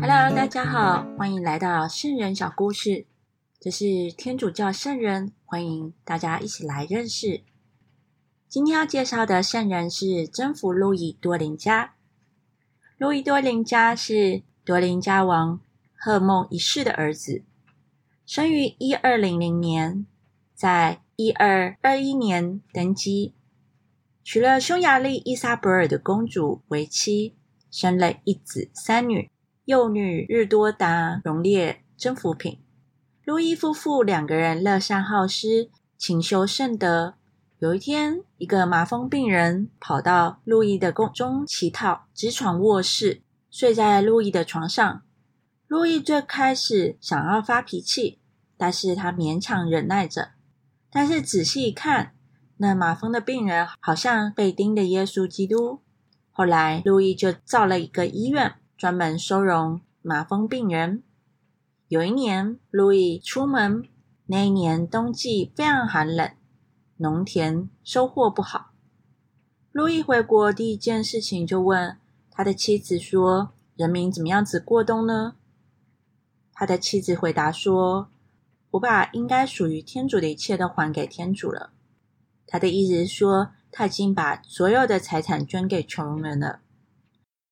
Hello，大家好，欢迎来到圣人小故事。这是天主教圣人，欢迎大家一起来认识。今天要介绍的圣人是征服路易多林加。路易多林加是多林加王赫梦一世的儿子，生于一二零零年，在一二二一年登基，娶了匈牙利伊莎伯尔的公主为妻，生了一子三女。幼女日多达荣列征服品。路易夫妇两个人乐善好施，勤修圣德。有一天，一个麻风病人跑到路易的宫中乞讨，直闯卧室，睡在路易的床上。路易最开始想要发脾气，但是他勉强忍耐着。但是仔细一看，那麻风的病人好像被钉的耶稣基督。后来，路易就造了一个医院。专门收容麻风病人。有一年，路易出门，那一年冬季非常寒冷，农田收获不好。路易回国第一件事情就问他的妻子说：“人民怎么样子过冬呢？”他的妻子回答说：“我把应该属于天主的一切都还给天主了。”他的意思是说，他已经把所有的财产捐给穷人了。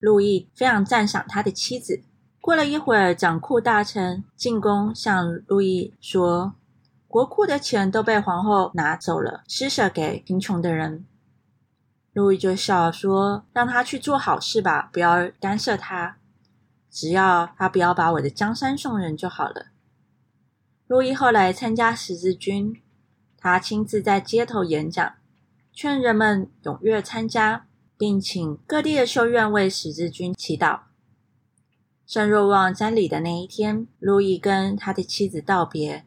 路易非常赞赏他的妻子。过了一会儿，掌库大臣进宫向路易说：“国库的钱都被皇后拿走了，施舍给贫穷的人。”路易就笑说：“让他去做好事吧，不要干涉他，只要他不要把我的江山送人就好了。”路易后来参加十字军，他亲自在街头演讲，劝人们踊跃参加。并请各地的修院为十字军祈祷。圣若望瞻礼的那一天，路易跟他的妻子道别，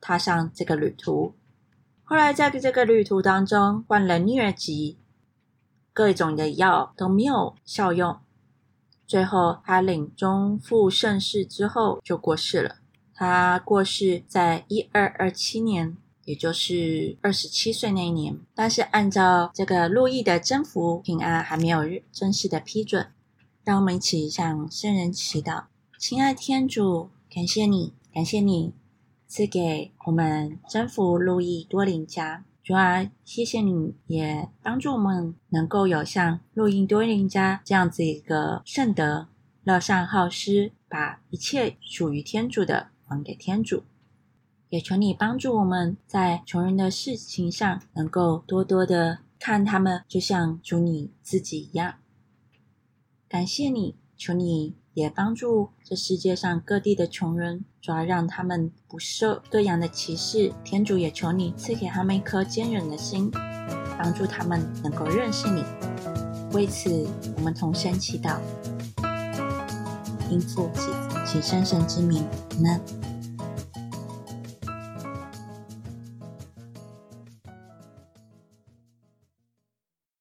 踏上这个旅途。后来在这个旅途当中患了疟疾，各种的药都没有效用，最后他领终赴盛世之后就过世了。他过世在一二二七年。也就是二十七岁那一年，但是按照这个路易的征服平安还没有正式的批准，让我们一起向圣人祈祷。亲爱天主，感谢你，感谢你赐给我们征服路易多林家。主啊，谢谢你也帮助我们能够有像路易多林家这样子一个圣德，乐善好施，把一切属于天主的还给天主。也求你帮助我们在穷人的事情上，能够多多的看他们，就像主你自己一样。感谢你，求你也帮助这世界上各地的穷人，主要让他们不受各样的歧视。天主也求你赐给他们一颗坚韧的心，帮助他们能够认识你。为此，我们同声祈祷，应父及子及圣神之名，阿。